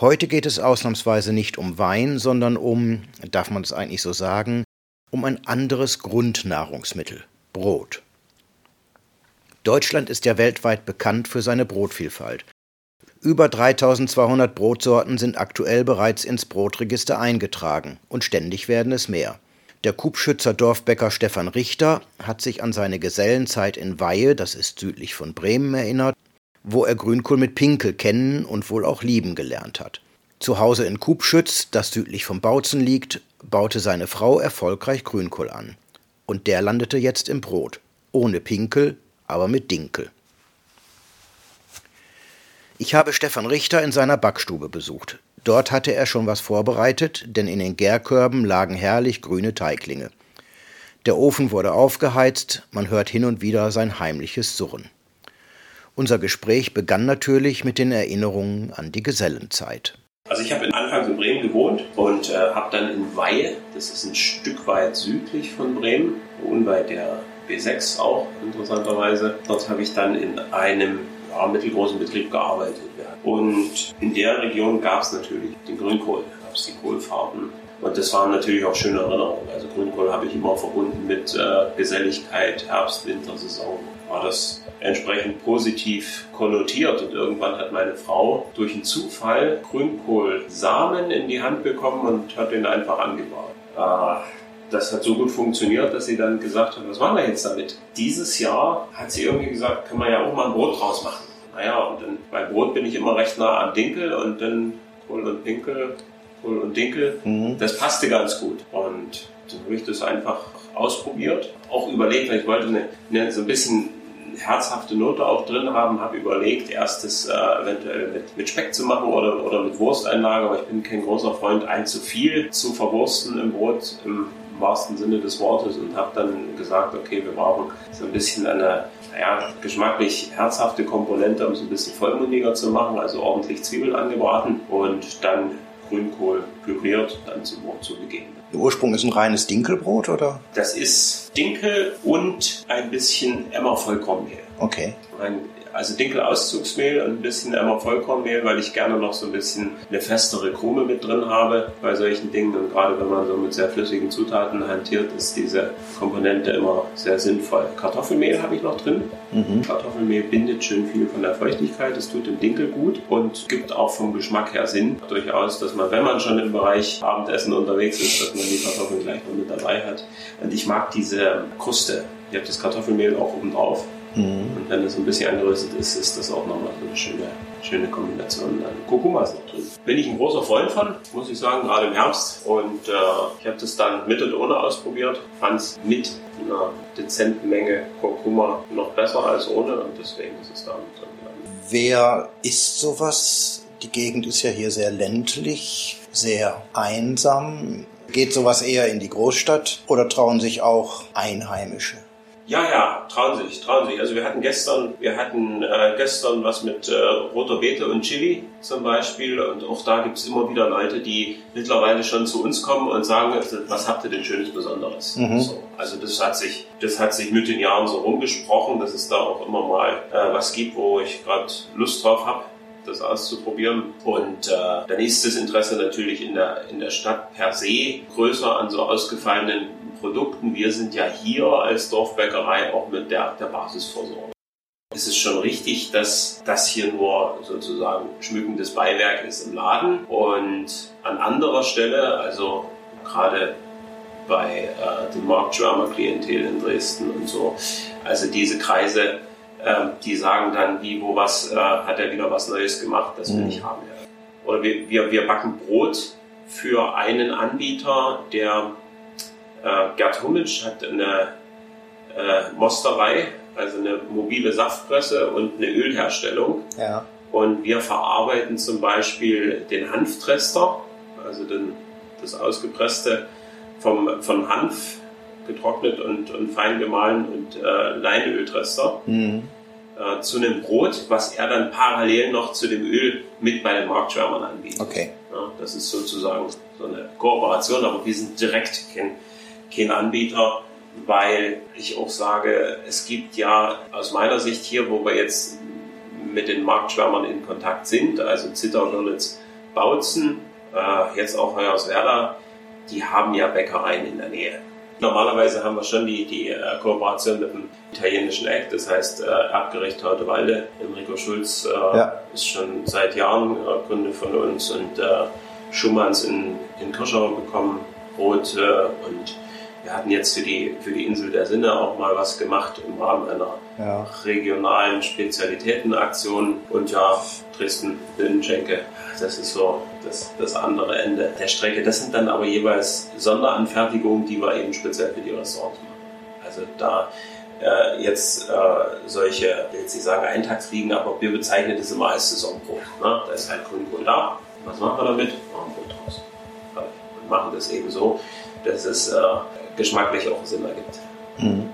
Heute geht es ausnahmsweise nicht um Wein, sondern um, darf man es eigentlich so sagen, um ein anderes Grundnahrungsmittel, Brot. Deutschland ist ja weltweit bekannt für seine Brotvielfalt. Über 3200 Brotsorten sind aktuell bereits ins Brotregister eingetragen und ständig werden es mehr. Der Kubschützer Dorfbäcker Stefan Richter hat sich an seine Gesellenzeit in Weihe, das ist südlich von Bremen, erinnert, wo er Grünkohl mit Pinkel kennen und wohl auch lieben gelernt hat. Zu Hause in Kubschütz, das südlich vom Bautzen liegt, baute seine Frau erfolgreich Grünkohl an. Und der landete jetzt im Brot. Ohne Pinkel, aber mit Dinkel. Ich habe Stefan Richter in seiner Backstube besucht. Dort hatte er schon was vorbereitet, denn in den Gärkörben lagen herrlich grüne Teiglinge. Der Ofen wurde aufgeheizt, man hört hin und wieder sein heimliches Surren. Unser Gespräch begann natürlich mit den Erinnerungen an die Gesellenzeit. Also ich habe anfangs in Bremen gewohnt und äh, habe dann in Weihe, das ist ein Stück weit südlich von Bremen, unweit der B6 auch interessanterweise, dort habe ich dann in einem ja, mittelgroßen Betrieb gearbeitet. Und in der Region gab es natürlich den Grünkohl, gab es die Kohlfarben. Und das waren natürlich auch schöne Erinnerungen. Also Grünkohl habe ich immer verbunden mit äh, Geselligkeit, Herbst, Wintersaison. War das entsprechend positiv konnotiert und irgendwann hat meine Frau durch einen Zufall Grünkohlsamen in die Hand bekommen und hat den einfach angebaut. Äh, das hat so gut funktioniert, dass sie dann gesagt hat, was machen wir jetzt damit? Dieses Jahr hat sie irgendwie gesagt, kann man ja auch mal ein Brot draus machen. Naja, und dann bei Brot bin ich immer recht nah am Dinkel und dann Kohl und Dinkel, Kohl und Dinkel. Mhm. Das passte ganz gut. Und dann habe ich das einfach ausprobiert, auch überlegt, weil ich wollte eine, eine, so ein bisschen herzhafte Note auch drin haben, habe überlegt, erstes äh, eventuell mit, mit Speck zu machen oder, oder mit Wursteinlage, aber ich bin kein großer Freund, ein zu viel zu verwursten im Brot im wahrsten Sinne des Wortes und habe dann gesagt, okay, wir brauchen so ein bisschen eine naja, geschmacklich herzhafte Komponente, um es ein bisschen vollmundiger zu machen, also ordentlich Zwiebeln angebraten und dann Grünkohl püriert, dann zum Brot zu begeben. Der Ursprung ist ein reines Dinkelbrot, oder? Das ist Dinkel und ein bisschen Emmer-Vollkornmehl. Okay. Ein also Dinkel-Auszugsmehl und ein bisschen Emmer Vollkornmehl, weil ich gerne noch so ein bisschen eine festere Krume mit drin habe bei solchen Dingen. Und gerade wenn man so mit sehr flüssigen Zutaten hantiert, ist diese Komponente immer sehr sinnvoll. Kartoffelmehl habe ich noch drin. Mhm. Kartoffelmehl bindet schön viel von der Feuchtigkeit. Das tut dem Dinkel gut und gibt auch vom Geschmack her Sinn. Durchaus, dass man, wenn man schon im Bereich Abendessen unterwegs ist, dass man die Kartoffeln gleich noch mit dabei hat. Und ich mag diese Kruste. Ich habe das Kartoffelmehl auch oben drauf. Mhm. Und wenn das ein bisschen angeröstet ist, ist das auch nochmal so eine schöne, schöne Kombination. Dann Kurkuma ist noch drin. Bin ich ein großer Freund von, muss ich sagen, gerade im Herbst. Und äh, ich habe das dann mit und ohne ausprobiert. Fand es mit einer dezenten Menge Kurkuma noch besser als ohne und deswegen ist es da mit drin. Wer isst sowas? Die Gegend ist ja hier sehr ländlich, sehr einsam. Geht sowas eher in die Großstadt oder trauen sich auch Einheimische? Ja, ja, trauen sich, trauen sich. Also wir hatten gestern, wir hatten äh, gestern was mit äh, roter Beete und Chili zum Beispiel und auch da gibt es immer wieder Leute, die mittlerweile schon zu uns kommen und sagen, was habt ihr denn Schönes Besonderes? Mhm. So, also das hat sich, das hat sich mit den Jahren so rumgesprochen, dass es da auch immer mal äh, was gibt, wo ich gerade Lust drauf habe das auszuprobieren. Und äh, dann ist das Interesse natürlich in der, in der Stadt per se größer an so ausgefallenen Produkten. Wir sind ja hier als Dorfbäckerei auch mit der, der Basisversorgung. Es ist schon richtig, dass das hier nur sozusagen schmückendes Beiwerk ist im Laden und an anderer Stelle, also gerade bei äh, dem Marktschwärmer Klientel in Dresden und so, also diese Kreise, äh, die sagen dann, wie, wo, was, äh, hat er wieder was Neues gemacht, das will mhm. ich haben. Oder wir, wir, wir backen Brot für einen Anbieter, der äh, Gerd Hummitsch hat eine äh, Mosterei, also eine mobile Saftpresse und eine Ölherstellung. Ja. Und wir verarbeiten zum Beispiel den Hanftrester, also den, das ausgepresste vom, von Hanf getrocknet und, und fein gemahlen und äh, Leinöltrester. Mhm. äh, zu einem Brot, was er dann parallel noch zu dem Öl mit bei den Marktschwärmern anbietet. Okay. Ja, das ist sozusagen so eine Kooperation, aber wir sind direkt kein, kein Anbieter, weil ich auch sage, es gibt ja aus meiner Sicht hier, wo wir jetzt mit den Marktschwärmern in Kontakt sind, also Zitter, Görlitz, Bautzen, äh, jetzt auch Hoyerswerda, die haben ja Bäckereien in der Nähe. Normalerweise haben wir schon die, die äh, Kooperation mit dem italienischen Eck, das heißt äh, Erbgericht Hautewalde. Enrico Schulz äh, ja. ist schon seit Jahren Kunde von uns und Schumanns in, in Kirschau bekommen, Brot äh, und wir hatten jetzt für die, für die Insel der Sinne auch mal was gemacht im Rahmen einer ja. regionalen Spezialitätenaktion. Und ja, Dresden, Linnenschenke, das ist so das, das andere Ende der Strecke. Das sind dann aber jeweils Sonderanfertigungen, die wir eben speziell für die Restaurants machen. Also da äh, jetzt äh, solche, ich will jetzt nicht sagen Eintagsfliegen, aber wir bezeichnen das immer als Saisonbrot. Ne? Da ist halt Grünkohl da. Was machen wir damit? Machen Brot draus. Und machen das eben so, dass es äh, geschmacklich auch Sinn ergibt. Mhm.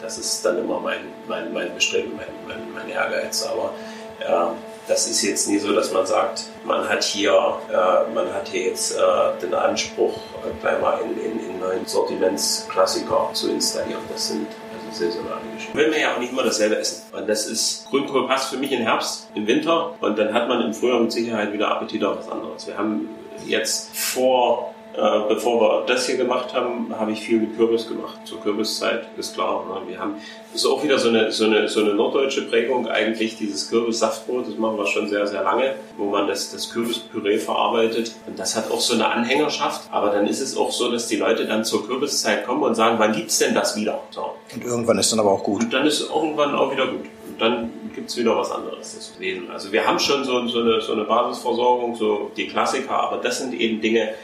Das ist dann immer mein, mein, mein Bestreben, mein, mein, mein Ehrgeiz. Aber äh, das ist jetzt nie so, dass man sagt, man hat hier, äh, man hat hier jetzt äh, den Anspruch, äh, gleich mal in, in, in neuen Sortimentsklassiker zu installieren. Das sind also saisonale Geschichten. Will man ja auch nicht immer dasselbe essen. Und das ist, Grünkohl passt für mich im Herbst, im Winter und dann hat man im Frühjahr mit Sicherheit wieder Appetit auf was anderes. Wir haben jetzt vor äh, bevor wir das hier gemacht haben, habe ich viel mit Kürbis gemacht. Zur Kürbiszeit ist klar. Ne? Wir haben, das ist auch wieder so eine, so, eine, so eine norddeutsche Prägung, eigentlich dieses Kürbissaftbrot. Das machen wir schon sehr, sehr lange, wo man das, das Kürbispüree verarbeitet. Und das hat auch so eine Anhängerschaft. Aber dann ist es auch so, dass die Leute dann zur Kürbiszeit kommen und sagen, wann gibt es denn das wieder? So. Und irgendwann ist dann aber auch gut. Und dann ist irgendwann auch wieder gut. Und dann gibt es wieder was anderes. Deswegen, also wir haben schon so, so, eine, so eine Basisversorgung, so die Klassiker, aber das sind eben Dinge,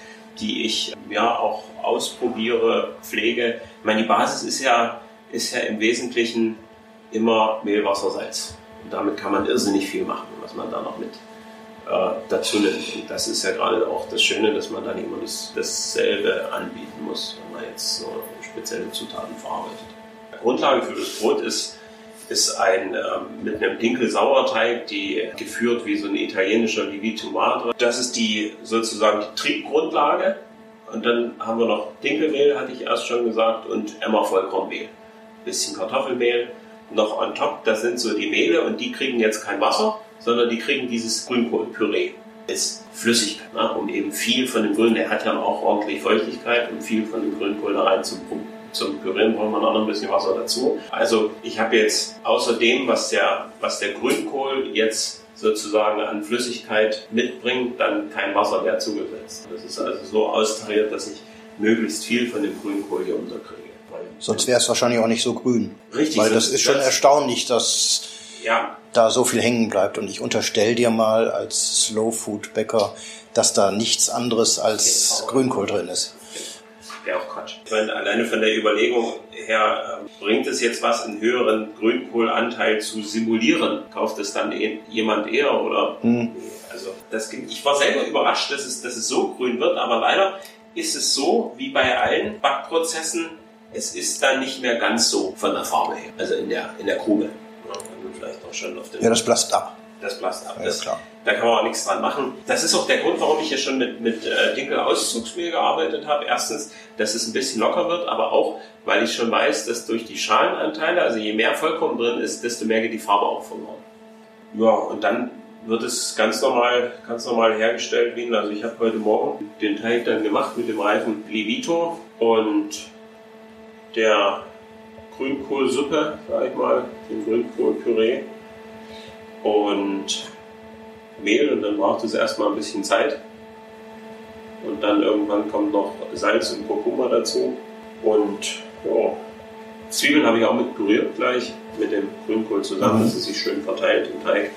die ich ja auch ausprobiere, pflege. Ich meine, die Basis ist ja, ist ja im Wesentlichen immer Mehl, Wasser, Salz. Und damit kann man irrsinnig viel machen, was man da noch mit äh, dazu nimmt. Und das ist ja gerade auch das Schöne, dass man dann immer das, dasselbe anbieten muss, wenn man jetzt so spezielle Zutaten verarbeitet. Grundlage für das Brot ist ist ein ähm, mit einem Dinkel-Sauerteig, die geführt wie so ein italienischer Livito Madre. Das ist die sozusagen die Triebgrundlage. Und dann haben wir noch Dinkelmehl, hatte ich erst schon gesagt, und Emmer Vollkornmehl. Bisschen Kartoffelmehl noch on top. Das sind so die Mehle und die kriegen jetzt kein Wasser, sondern die kriegen dieses Grünkohlpüree als Flüssigkeit, ne? um eben viel von dem Grün, der hat ja auch ordentlich Feuchtigkeit, um viel von dem Grünkohl da reinzupumpen zum Pürieren braucht man auch noch ein bisschen Wasser dazu. Also ich habe jetzt außer dem, was der, was der Grünkohl jetzt sozusagen an Flüssigkeit mitbringt, dann kein Wasser mehr zugesetzt. Das ist also so austariert, dass ich möglichst viel von dem Grünkohl hier unterkriege. Sonst wäre es wahrscheinlich auch nicht so grün. Richtig. Weil das ist schon das, erstaunlich, dass ja. da so viel hängen bleibt. Und ich unterstelle dir mal als Slow Food Bäcker, dass da nichts anderes als genau. Grünkohl drin ist wäre auch Quatsch. Ich meine, alleine von der Überlegung her, äh, bringt es jetzt was, einen höheren Grünkohlanteil zu simulieren? Kauft es dann eh, jemand eher oder? Mhm. Also das, ich war selber überrascht, dass es, dass es so grün wird, aber leider ist es so, wie bei allen Backprozessen, es ist dann nicht mehr ganz so von der Farbe her, also in der, in der Krume. Ja, vielleicht auch schon auf ja, das blasst ab. Das blasst ab. Ja, das, klar. Da kann man auch nichts dran machen. Das ist auch der Grund, warum ich hier schon mit, mit äh, Dinkel-Auszugsmehl gearbeitet habe. Erstens, dass es ein bisschen locker wird, aber auch, weil ich schon weiß, dass durch die Schalenanteile, also je mehr Vollkorn drin ist, desto mehr geht die Farbe auch verloren. Ja, und dann wird es ganz normal, ganz normal hergestellt wie Also ich habe heute Morgen den Teig dann gemacht mit dem Reifen Livito und der Grünkohlsuppe, sag ich mal, dem Grünkohlpüree und Mehl und dann braucht es erstmal ein bisschen Zeit. Und dann irgendwann kommt noch Salz und Kurkuma dazu. Und ja, Zwiebeln habe ich auch mit püriert gleich mit dem Grünkohl zusammen, mhm. dass es sich schön verteilt im Teig.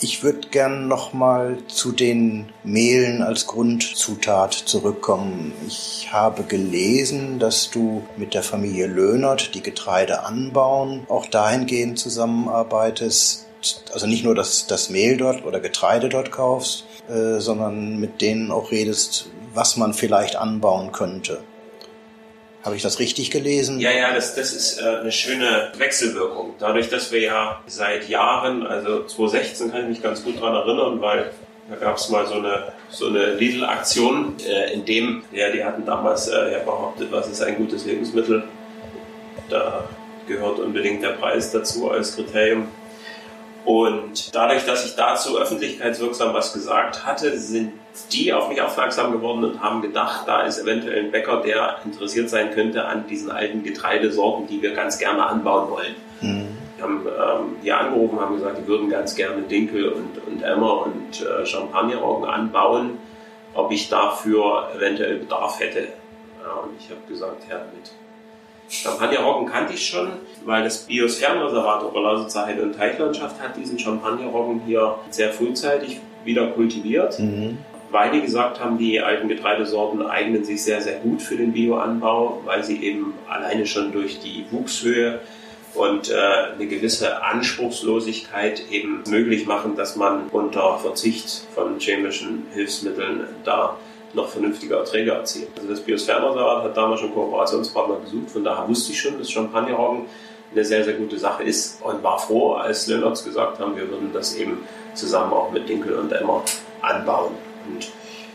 Ich würde gern nochmal zu den Mehlen als Grundzutat zurückkommen. Ich habe gelesen, dass du mit der Familie Löhnert, die Getreide anbauen, auch dahingehend zusammenarbeitest, also nicht nur das, das Mehl dort oder Getreide dort kaufst, äh, sondern mit denen auch redest, was man vielleicht anbauen könnte. Habe ich das richtig gelesen? Ja, ja, das, das ist äh, eine schöne Wechselwirkung. Dadurch, dass wir ja seit Jahren, also 2016 kann ich mich ganz gut daran erinnern, weil da gab es mal so eine, so eine Lidl-Aktion, äh, in dem, ja, die hatten damals äh, ja behauptet, was ist ein gutes Lebensmittel. Da gehört unbedingt der Preis dazu als Kriterium. Und dadurch, dass ich dazu öffentlichkeitswirksam was gesagt hatte, sind die auf mich aufmerksam geworden und haben gedacht, da ist eventuell ein Bäcker, der interessiert sein könnte an diesen alten Getreidesorten, die wir ganz gerne anbauen wollen. Mhm. Wir haben ähm, hier angerufen, haben gesagt, die würden ganz gerne Dinkel und, und Emmer und äh, Champagnerroggen anbauen, ob ich dafür eventuell Bedarf hätte. Ja, und ich habe gesagt, ja, mit Champagnerroggen kannte ich schon, weil das Biosphärenreservat Oberlausitzer Heide- und Teichlandschaft hat diesen Champagnerroggen hier sehr frühzeitig wieder kultiviert. Mhm. Weil die gesagt haben, die alten Getreidesorten eignen sich sehr, sehr gut für den Bioanbau, weil sie eben alleine schon durch die Wuchshöhe und äh, eine gewisse Anspruchslosigkeit eben möglich machen, dass man unter Verzicht von chemischen Hilfsmitteln da noch vernünftige Erträge erzielt. Also das Biosphärenreservat hat damals schon Kooperationspartner gesucht, von daher wusste ich schon, dass Champagnerroggen eine sehr, sehr gute Sache ist und war froh, als Lönnertz gesagt haben, wir würden das eben zusammen auch mit Dinkel und Emmer anbauen. Und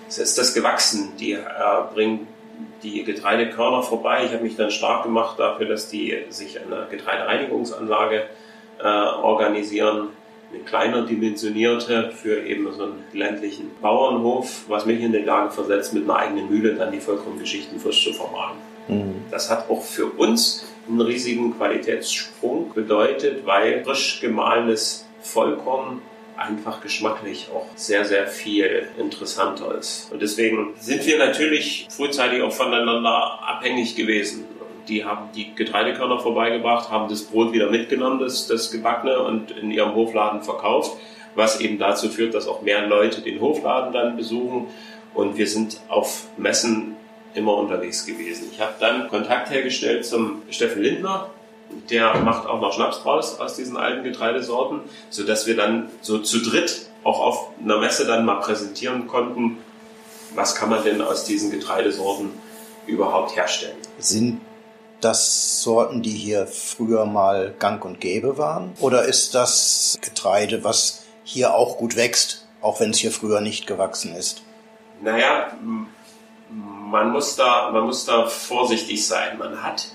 es ist das gewachsen. Die äh, bringen die Getreidekörner vorbei. Ich habe mich dann stark gemacht dafür, dass die sich eine Getreidereinigungsanlage äh, organisieren eine kleiner dimensionierte für eben so einen ländlichen Bauernhof, was mich in die Lage versetzt, mit einer eigenen Mühle dann die Vollkorngeschichten frisch zu vermahlen. Mhm. Das hat auch für uns einen riesigen Qualitätssprung bedeutet, weil frisch gemahlenes Vollkorn einfach geschmacklich auch sehr, sehr viel interessanter ist. Und deswegen sind wir natürlich frühzeitig auch voneinander abhängig gewesen die haben die Getreidekörner vorbeigebracht, haben das Brot wieder mitgenommen, das, das gebackene, und in ihrem Hofladen verkauft, was eben dazu führt, dass auch mehr Leute den Hofladen dann besuchen. Und wir sind auf Messen immer unterwegs gewesen. Ich habe dann Kontakt hergestellt zum Steffen Lindner, der macht auch noch Schnaps draus aus diesen alten Getreidesorten, sodass wir dann so zu dritt auch auf einer Messe dann mal präsentieren konnten, was kann man denn aus diesen Getreidesorten überhaupt herstellen. Sind das Sorten, die hier früher mal gang und gäbe waren? Oder ist das Getreide, was hier auch gut wächst, auch wenn es hier früher nicht gewachsen ist? Naja, man muss da, man muss da vorsichtig sein. Man hat,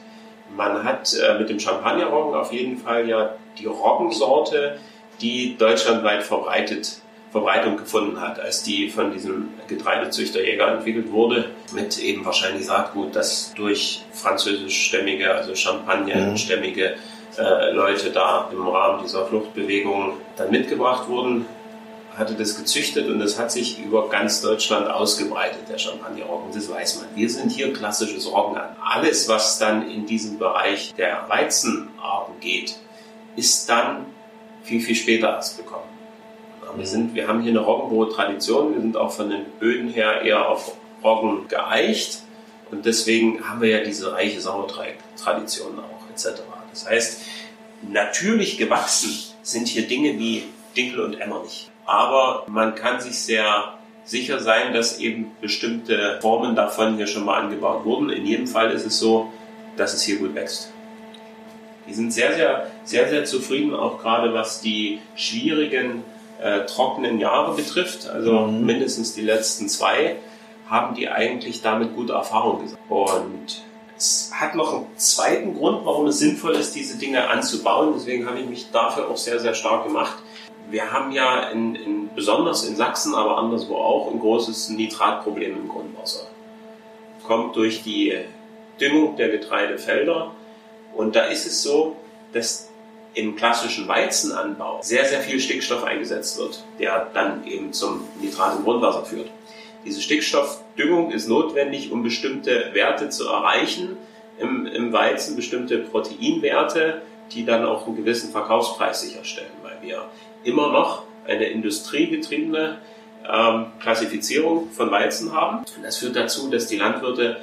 man hat äh, mit dem Champagnerroggen auf jeden Fall ja die Roggensorte, die deutschlandweit verbreitet Verbreitung gefunden hat, als die von diesem Getreidezüchterjäger entwickelt wurde, mit eben wahrscheinlich Saatgut, das durch französischstämmige, also Champagnerstämmige äh, Leute da im Rahmen dieser Fluchtbewegung dann mitgebracht wurden, hatte das gezüchtet und das hat sich über ganz Deutschland ausgebreitet, der Champagnerroggen. Das weiß man. Wir sind hier klassisches Roggenland. Alles, was dann in diesem Bereich der Weizenarten geht, ist dann viel, viel später erst bekommen. Wir, sind, wir haben hier eine Roggenbrot-Tradition. Wir sind auch von den Böden her eher auf Roggen geeicht. Und deswegen haben wir ja diese reiche Sauerteig-Tradition auch etc. Das heißt, natürlich gewachsen sind hier Dinge wie Dinkel und Emmer nicht. Aber man kann sich sehr sicher sein, dass eben bestimmte Formen davon hier schon mal angebaut wurden. In jedem Fall ist es so, dass es hier gut wächst. Die sind sehr, sehr, sehr, sehr zufrieden, auch gerade was die schwierigen äh, trockenen Jahre betrifft, also mhm. mindestens die letzten zwei, haben die eigentlich damit gute Erfahrungen gesagt. Und es hat noch einen zweiten Grund, warum es sinnvoll ist, diese Dinge anzubauen. Deswegen habe ich mich dafür auch sehr, sehr stark gemacht. Wir haben ja in, in, besonders in Sachsen, aber anderswo auch, ein großes Nitratproblem im Grundwasser. Kommt durch die Düngung der Getreidefelder. Und da ist es so, dass im klassischen Weizenanbau sehr, sehr viel Stickstoff eingesetzt wird, der dann eben zum Nitrat im Grundwasser führt. Diese Stickstoffdüngung ist notwendig, um bestimmte Werte zu erreichen im, im Weizen, bestimmte Proteinwerte, die dann auch einen gewissen Verkaufspreis sicherstellen, weil wir immer noch eine industriegetriebene ähm, Klassifizierung von Weizen haben. Und das führt dazu, dass die Landwirte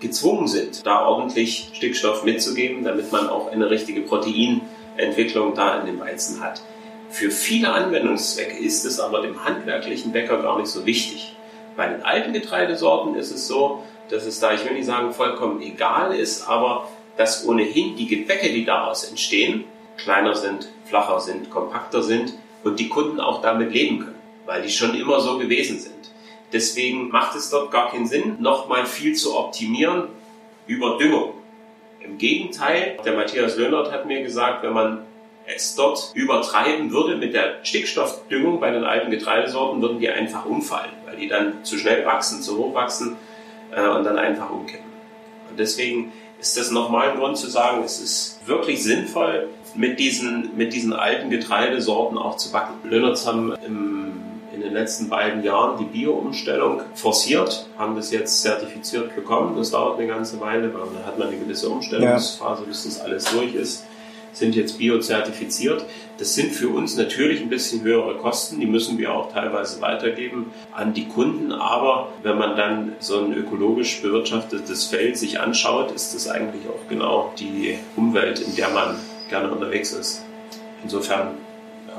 gezwungen sind, da ordentlich Stickstoff mitzugeben, damit man auch eine richtige Protein Entwicklung da in dem Weizen hat. Für viele Anwendungszwecke ist es aber dem handwerklichen Bäcker gar nicht so wichtig. Bei den alten Getreidesorten ist es so, dass es da, ich will nicht sagen, vollkommen egal ist, aber dass ohnehin die Gebäcke, die daraus entstehen, kleiner sind, flacher sind, kompakter sind und die Kunden auch damit leben können, weil die schon immer so gewesen sind. Deswegen macht es dort gar keinen Sinn, nochmal viel zu optimieren über Düngung. Im Gegenteil, der Matthias Löhnert hat mir gesagt, wenn man es dort übertreiben würde mit der Stickstoffdüngung bei den alten Getreidesorten, würden die einfach umfallen, weil die dann zu schnell wachsen, zu hoch wachsen äh, und dann einfach umkippen. Und deswegen ist das nochmal ein Grund zu sagen, es ist wirklich sinnvoll, mit diesen, mit diesen alten Getreidesorten auch zu backen. Lönerts haben im, in den letzten beiden Jahren die Bio-Umstellung forciert, haben das jetzt zertifiziert bekommen. Das dauert eine ganze Weile, weil da hat man eine gewisse Umstellungsphase, bis das alles durch ist sind jetzt biozertifiziert. Das sind für uns natürlich ein bisschen höhere Kosten, die müssen wir auch teilweise weitergeben an die Kunden. Aber wenn man dann so ein ökologisch bewirtschaftetes Feld sich anschaut, ist das eigentlich auch genau die Umwelt, in der man gerne unterwegs ist. Insofern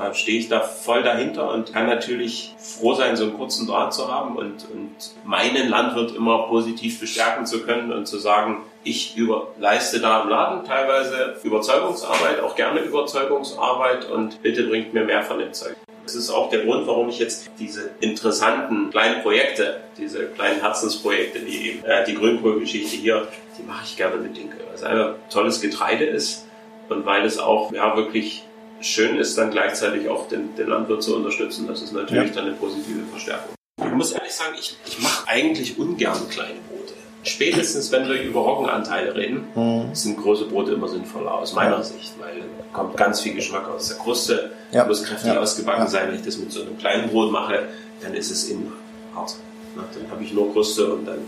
äh, stehe ich da voll dahinter und kann natürlich froh sein, so einen kurzen Draht zu haben und, und meinen Landwirt immer positiv bestärken zu können und zu sagen, ich über, leiste da im Laden teilweise Überzeugungsarbeit, auch gerne Überzeugungsarbeit und bitte bringt mir mehr von dem Zeug. Das ist auch der Grund, warum ich jetzt diese interessanten kleinen Projekte, diese kleinen Herzensprojekte, wie eben äh, die Grünkohlgeschichte hier, die mache ich gerne mit Dinkel, weil es einfach tolles Getreide ist und weil es auch ja wirklich schön ist, dann gleichzeitig auch den, den Landwirt zu unterstützen. Das ist natürlich ja. dann eine positive Verstärkung. Ich muss ehrlich sagen, ich, ich mache eigentlich ungern kleine Brote. Spätestens, wenn wir über Roggenanteile reden, mhm. sind große Brote immer sinnvoller aus meiner ja. Sicht, weil da kommt ganz viel Geschmack aus der Kruste, ja. muss kräftig ausgebacken sein. Wenn ich das mit so einem kleinen Brot mache, dann ist es innen hart. Dann habe ich nur Kruste und dann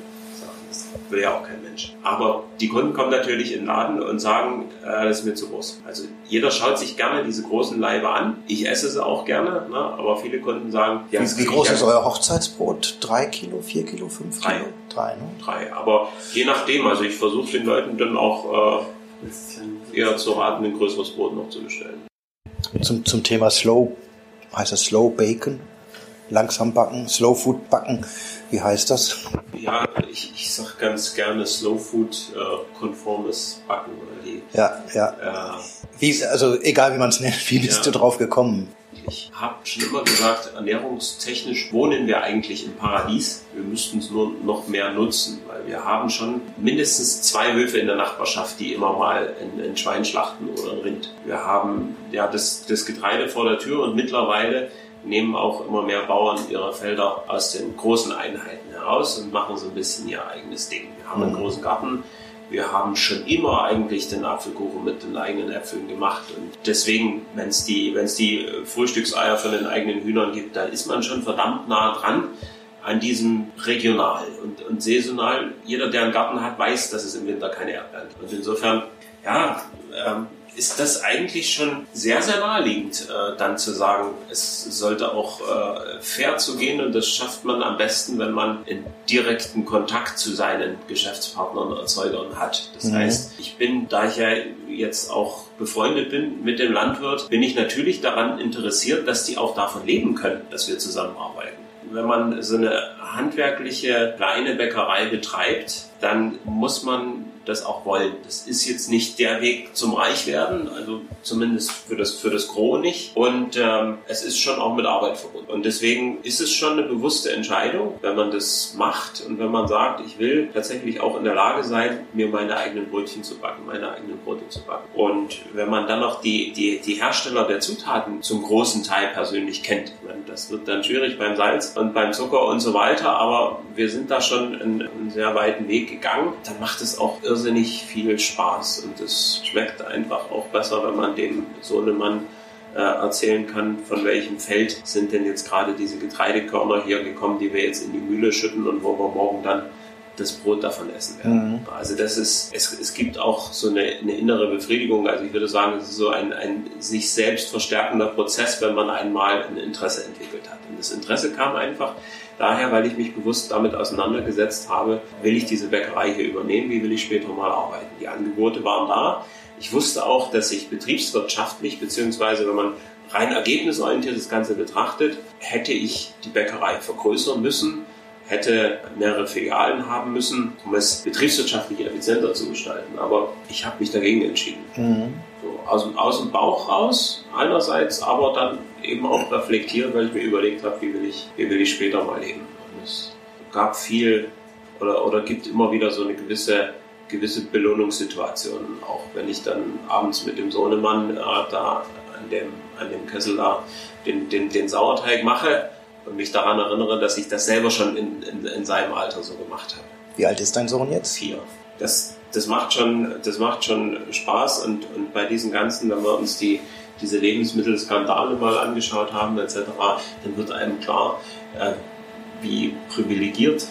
will ja auch kein Mensch. Aber die Kunden kommen natürlich in den Laden und sagen, äh, das ist mir zu groß. Also jeder schaut sich gerne diese großen Leibe an. Ich esse sie auch gerne, ne? aber viele Kunden sagen, ja, wie, wie groß ist euer Hochzeitsbrot? Drei Kilo, vier Kilo, fünf Drei. Kilo? Drei. Ne? Drei. Aber je nachdem, also ich versuche den Leuten dann auch äh, eher zu raten, ein größeres Brot noch zu bestellen. Zum, zum Thema Slow, heißt das Slow Bacon? Langsam backen, Slow Food backen. Wie heißt das? Ja, ich, ich sage ganz gerne Slow Food äh, konformes Backen oder die. Ja, ja. Äh, wie, also egal wie man es nennt, wie bist ja. du drauf gekommen? Ich habe schon immer gesagt, ernährungstechnisch wohnen wir eigentlich im Paradies. Wir müssten es nur noch mehr nutzen, weil wir haben schon mindestens zwei Höfe in der Nachbarschaft, die immer mal ein, ein Schwein schlachten oder ein Rind. Wir haben ja das, das Getreide vor der Tür und mittlerweile nehmen auch immer mehr Bauern ihre Felder aus den großen Einheiten heraus und machen so ein bisschen ihr eigenes Ding. Wir haben einen mhm. großen Garten. Wir haben schon immer eigentlich den Apfelkuchen mit den eigenen Äpfeln gemacht. Und deswegen, wenn es die, wenn's die Frühstückseier von den eigenen Hühnern gibt, dann ist man schon verdammt nah dran an diesem regional und, und saisonal. Jeder, der einen Garten hat, weiß, dass es im Winter keine Erdbeeren gibt. Und insofern, ja, ähm, ist das eigentlich schon sehr, sehr naheliegend, äh, dann zu sagen, es sollte auch äh, fair zu gehen und das schafft man am besten, wenn man in direkten Kontakt zu seinen Geschäftspartnern und Erzeugern hat. Das mhm. heißt, ich bin, da ich ja jetzt auch befreundet bin mit dem Landwirt, bin ich natürlich daran interessiert, dass die auch davon leben können, dass wir zusammenarbeiten. Wenn man so eine handwerkliche kleine Bäckerei betreibt, dann muss man das auch wollen. Das ist jetzt nicht der Weg zum Reichwerden, also zumindest für das, für das Gros nicht. Und ähm, es ist schon auch mit Arbeit verbunden. Und deswegen ist es schon eine bewusste Entscheidung, wenn man das macht und wenn man sagt, ich will tatsächlich auch in der Lage sein, mir meine eigenen Brötchen zu backen, meine eigenen Brote zu backen. Und wenn man dann noch die, die, die Hersteller der Zutaten zum großen Teil persönlich kennt, das wird dann schwierig beim Salz und beim Zucker und so weiter, aber wir sind da schon einen, einen sehr weiten Weg gegangen, dann macht es auch irrsinnig viel Spaß und es schmeckt einfach auch besser, wenn man dem Sohnemann äh, erzählen kann, von welchem Feld sind denn jetzt gerade diese Getreidekörner hier gekommen, die wir jetzt in die Mühle schütten und wo wir morgen dann das Brot davon essen werden. Mhm. Also das ist, es, es gibt auch so eine, eine, innere Befriedigung. Also ich würde sagen, es ist so ein, ein sich selbst verstärkender Prozess, wenn man einmal ein Interesse entwickelt hat. Und das Interesse kam einfach Daher, weil ich mich bewusst damit auseinandergesetzt habe, will ich diese Bäckerei hier übernehmen, wie will ich später mal arbeiten. Die Angebote waren da. Ich wusste auch, dass ich betriebswirtschaftlich, beziehungsweise wenn man rein ergebnisorientiert das Ganze betrachtet, hätte ich die Bäckerei vergrößern müssen, hätte mehrere Filialen haben müssen, um es betriebswirtschaftlich effizienter zu gestalten. Aber ich habe mich dagegen entschieden. Mhm. So, aus, aus dem Bauch raus einerseits, aber dann eben auch reflektiert, weil ich mir überlegt habe, wie will ich, wie will ich später mal leben. Und es gab viel oder, oder gibt immer wieder so eine gewisse gewisse Belohnungssituationen, auch wenn ich dann abends mit dem Sohnemann äh, da an dem, an dem Kessel da den, den, den Sauerteig mache und mich daran erinnere, dass ich das selber schon in, in, in seinem Alter so gemacht habe. Wie alt ist dein Sohn jetzt? Vier. Das, das, macht, schon, das macht schon Spaß und, und bei diesen ganzen, wenn wir uns die, diese Lebensmittelskandale mal angeschaut haben etc., dann wird einem klar, äh, wie privilegiert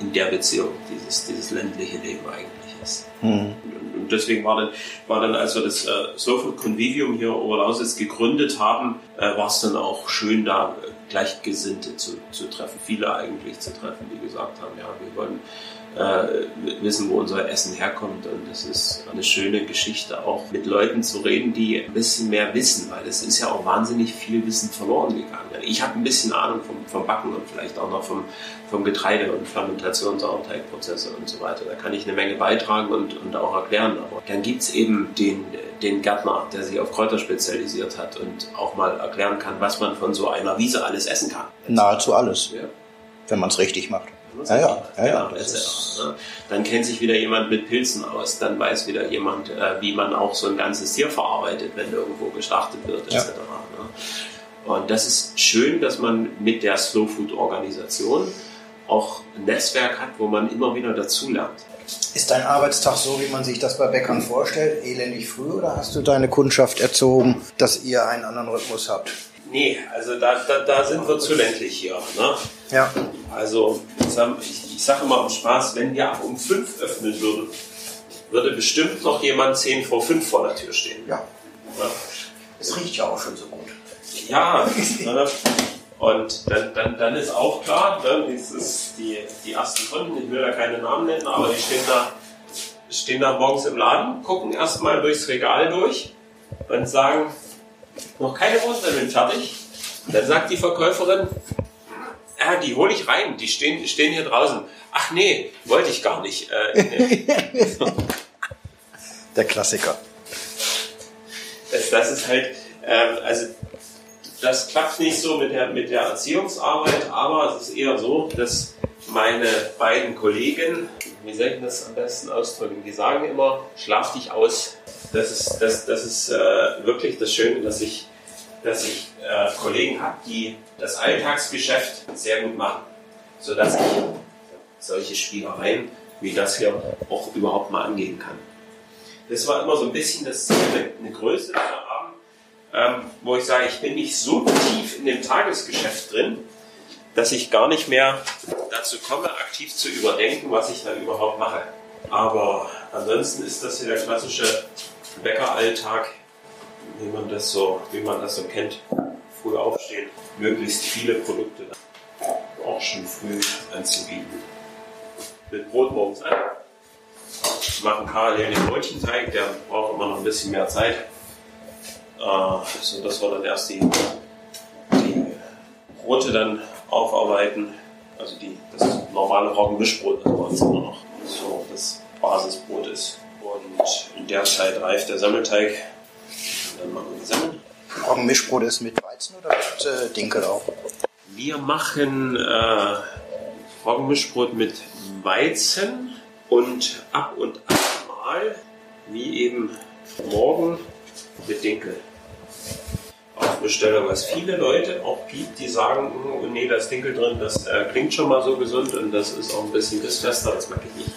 in der Beziehung dieses, dieses ländliche Leben eigentlich ist. Mhm. Und deswegen war dann, war dann als wir das äh, Sofa Convivium hier Oberlausitz gegründet haben, äh, war es dann auch schön, da Gleichgesinnte zu, zu treffen, viele eigentlich zu treffen, die gesagt haben, ja, wir wollen äh, wissen, wo unser Essen herkommt. Und das ist eine schöne Geschichte, auch mit Leuten zu reden, die ein bisschen mehr wissen, weil es ist ja auch wahnsinnig viel Wissen verloren gegangen. Ich habe ein bisschen Ahnung vom, vom Backen und vielleicht auch noch vom, vom Getreide und Fermentation, Sauerteigprozesse und so weiter. Da kann ich eine Menge beitragen und, und auch erklären. Aber dann gibt es eben den, den Gärtner, der sich auf Kräuter spezialisiert hat und auch mal erklären kann, was man von so einer Wiese alles essen kann. Nahezu alles. Ja. Wenn man es richtig macht. Ja, ja, ja, ja genau, ne? Dann kennt sich wieder jemand mit Pilzen aus, dann weiß wieder jemand, äh, wie man auch so ein ganzes Tier verarbeitet, wenn irgendwo geschlachtet wird, etc. Ne? Und das ist schön, dass man mit der Slow Food Organisation auch ein Netzwerk hat, wo man immer wieder dazulernt. Ist dein Arbeitstag so, wie man sich das bei Bäckern vorstellt, elendig früh oder hast du deine Kundschaft erzogen, dass ihr einen anderen Rhythmus habt? Nee, also da, da, da sind wir zu ländlich hier. Ne? Ja. Also ich, ich sage immer am Spaß, wenn wir um fünf öffnen würden, würde bestimmt noch jemand zehn vor fünf vor der Tür stehen. Ja. ja. Das riecht ja auch schon so gut. Ja. ne? Und dann, dann, dann ist auch klar, ne, das ist die, die ersten Kunden, ich will da keine Namen nennen, aber die stehen da, stehen da morgens im Laden, gucken erstmal durchs Regal durch und sagen, noch keine Brotsemmeln fertig. Dann sagt die Verkäuferin, ja, die hole ich rein, die stehen, stehen hier draußen. Ach nee, wollte ich gar nicht. Äh, Der Klassiker. Das, das ist halt, ähm, also das klappt nicht so mit der, mit der Erziehungsarbeit, aber es ist eher so, dass meine beiden Kollegen, wie soll ich das am besten ausdrücken, die sagen immer, schlaf dich aus. Das ist, das, das ist äh, wirklich das Schöne, dass ich, dass ich äh, Kollegen habe, die das Alltagsgeschäft sehr gut machen, sodass ich solche Spielereien wie das hier auch überhaupt mal angehen kann. Das war immer so ein bisschen das Ziel, eine Größe zu haben, ähm, wo ich sage, ich bin nicht so tief in dem Tagesgeschäft drin, dass ich gar nicht mehr dazu komme, aktiv zu überdenken, was ich dann überhaupt mache. Aber ansonsten ist das hier der klassische Bäckeralltag, wie man das so, wie man das so kennt. Früh aufstehen, möglichst viele Produkte auch schon früh anzubieten. Mit Brot morgens an. Machen parallel den Brötchenteig, der braucht immer noch ein bisschen mehr Zeit. Äh, so dass wir dann erst die, die Brote dann aufarbeiten. Also die, das normale Roggenmischbrot, das bei uns immer noch so das Basisbrot ist. Und in der Zeit reift der Semmelteig. Dann machen wir die Semmeln. Roggenmischbrot ist mit Weizen oder mit äh, Dinkel auch? Wir machen äh, Roggenmischbrot mit Weizen und ab und an mal, wie eben morgen, mit Dinkel. Auf Bestellung, was viele Leute auch gibt, die sagen, oh, nee, da ist Dinkel drin, das äh, klingt schon mal so gesund und das ist auch ein bisschen bissfester, das mag ich nicht.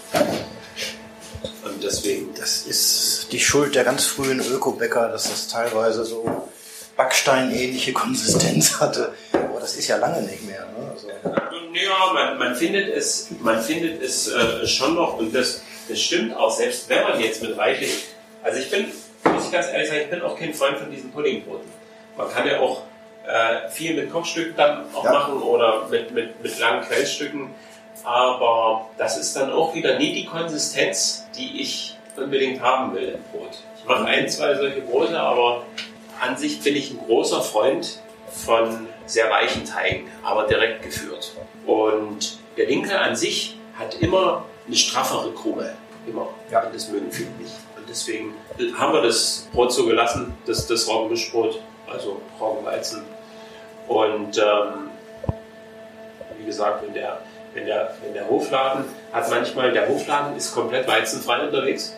Und deswegen. Das ist die Schuld der ganz frühen Öko-Bäcker, dass das teilweise so Backsteinähnliche Konsistenz hatte. Aber das ist ja lange nicht mehr. Ne? Also, ja, man, man, findet es, man findet es äh, schon noch und das, das stimmt auch, selbst wenn man jetzt mit reichlich. Also ich bin, muss ich ganz ehrlich sagen, ich bin auch kein Freund von diesen Puddingbroten. Man kann ja auch äh, viel mit Kochstücken dann auch ja. machen oder mit, mit, mit langen Quellstücken. Aber das ist dann auch wieder nie die Konsistenz, die ich unbedingt haben will im Brot. Ich mache ein, zwei solche Brote, aber an sich bin ich ein großer Freund von sehr weichen Teigen, aber direkt geführt. Und der Dinkel an sich hat immer eine straffere Krume. Immer. Ja. Und das mögen viele nicht. Und deswegen haben wir das Brot so gelassen, das, das Roggenmischbrot, also Roggenweizen. Und ähm, wie gesagt, wenn der, wenn, der, wenn der Hofladen hat manchmal, der Hofladen ist komplett weizenfrei unterwegs.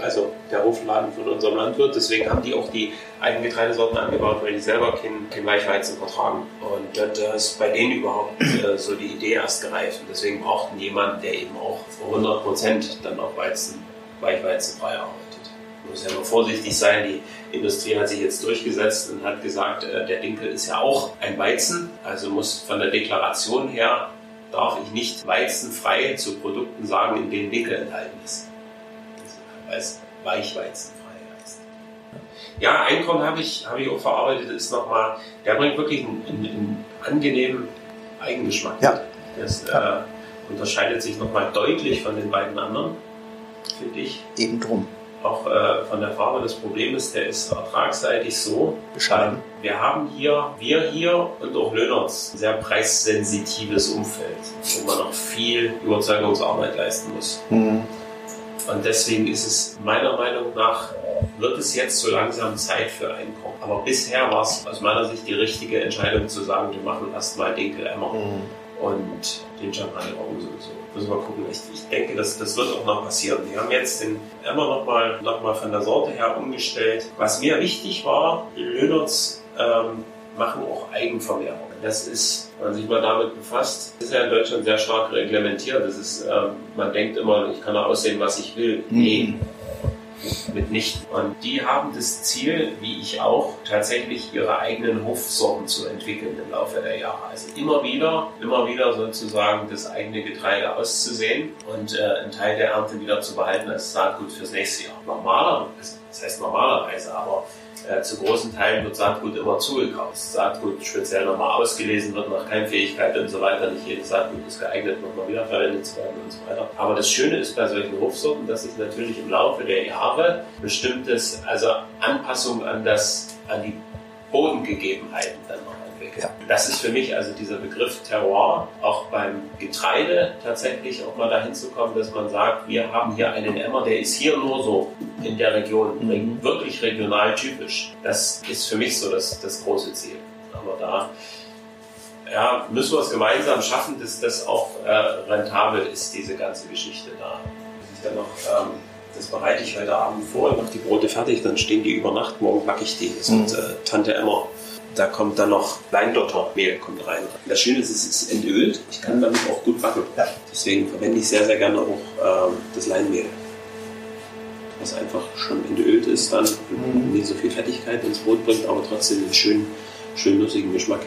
Also der Hofladen von unserem Landwirt. Deswegen haben die auch die eigenen Getreidesorten angebaut, weil die selber kein, kein Weichweizen vertragen. Und da ist bei denen überhaupt äh, so die Idee erst gereift. Und deswegen brauchten jemanden, der eben auch für 100 Prozent dann auch Weizen, Weichweizenfrei arbeitet. Man muss ja immer vorsichtig sein. Die Industrie hat sich jetzt durchgesetzt und hat gesagt, äh, der Dinkel ist ja auch ein Weizen. Also muss von der Deklaration her darf ich nicht weizenfrei zu Produkten sagen, in denen Dinkel enthalten ist. Weichweizenfrei heißt. Ja, Einkorn habe ich, habe ich auch verarbeitet, ist nochmal, der bringt wirklich einen, einen, einen angenehmen Eigengeschmack. Ja. Das äh, unterscheidet sich nochmal deutlich von den beiden anderen, finde ich. Eben drum auch äh, von der Farbe. Das Problem ist, der ist ertragsseitig so bescheiden. Wir haben hier, wir hier und auch Lönerts, ein sehr preissensitives Umfeld, wo man noch viel Überzeugungsarbeit leisten muss. Mhm. Und deswegen ist es meiner Meinung nach, wird es jetzt so langsam Zeit für Einkommen. Aber bisher war es aus meiner Sicht die richtige Entscheidung zu sagen, wir machen erstmal Dinkel Emmer. Mhm und den Champagner sowieso. Müssen wir gucken. Ich, ich, denke, das, das wird auch noch passieren. Wir haben jetzt den immer noch mal, noch mal von der Sorte her umgestellt. Was mir wichtig war, Lönerts ähm, machen auch Eigenvermehrung. Das ist, man sich mal damit befasst, ist ja in Deutschland sehr stark reglementiert. Das ist, ähm, man denkt immer, ich kann da aussehen, was ich will. Nee. Mhm mitnichten. Und die haben das Ziel, wie ich auch, tatsächlich ihre eigenen Hofsorten zu entwickeln im Laufe der Jahre. Also immer wieder, immer wieder sozusagen das eigene Getreide auszusehen und äh, einen Teil der Ernte wieder zu behalten als Saatgut fürs nächste Jahr. Normaler, das heißt normalerweise, aber äh, zu großen Teilen wird Saatgut immer zugekauft. Saatgut speziell nochmal ausgelesen wird nach Keimfähigkeit und so weiter. Nicht jedes Saatgut ist geeignet, nochmal wiederverwendet zu werden und so weiter. Aber das Schöne ist bei solchen Hofsorten, dass sich natürlich im Laufe der Jahre bestimmtes, also Anpassung an das, an die Bodengegebenheiten dann noch ja. Das ist für mich also dieser Begriff Terroir, auch beim Getreide tatsächlich auch mal dahin zu kommen, dass man sagt, wir haben hier einen Emmer, der ist hier nur so in der Region, mhm. wirklich regional typisch. Das ist für mich so das, das große Ziel. Aber da ja, müssen wir es gemeinsam schaffen, dass das auch äh, rentabel ist, diese ganze Geschichte da. Ich dann noch, ähm, das bereite ich heute Abend vor, mache die Brote fertig, dann stehen die über Nacht, morgen backe ich die. Das mhm. wird äh, Tante Emmer da kommt dann noch Leindottermehl kommt rein. Das Schöne ist, es ist entölt. Ich kann damit auch gut backen. Ja. Deswegen verwende ich sehr, sehr gerne auch ähm, das Leinmehl. Was einfach schon entölt ist, dann mhm. nicht so viel Fettigkeit ins Brot bringt, aber trotzdem einen schönen, schön nussigen Geschmack.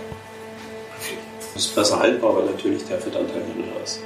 Das ist besser haltbar, weil natürlich der Fettanteil höher ist.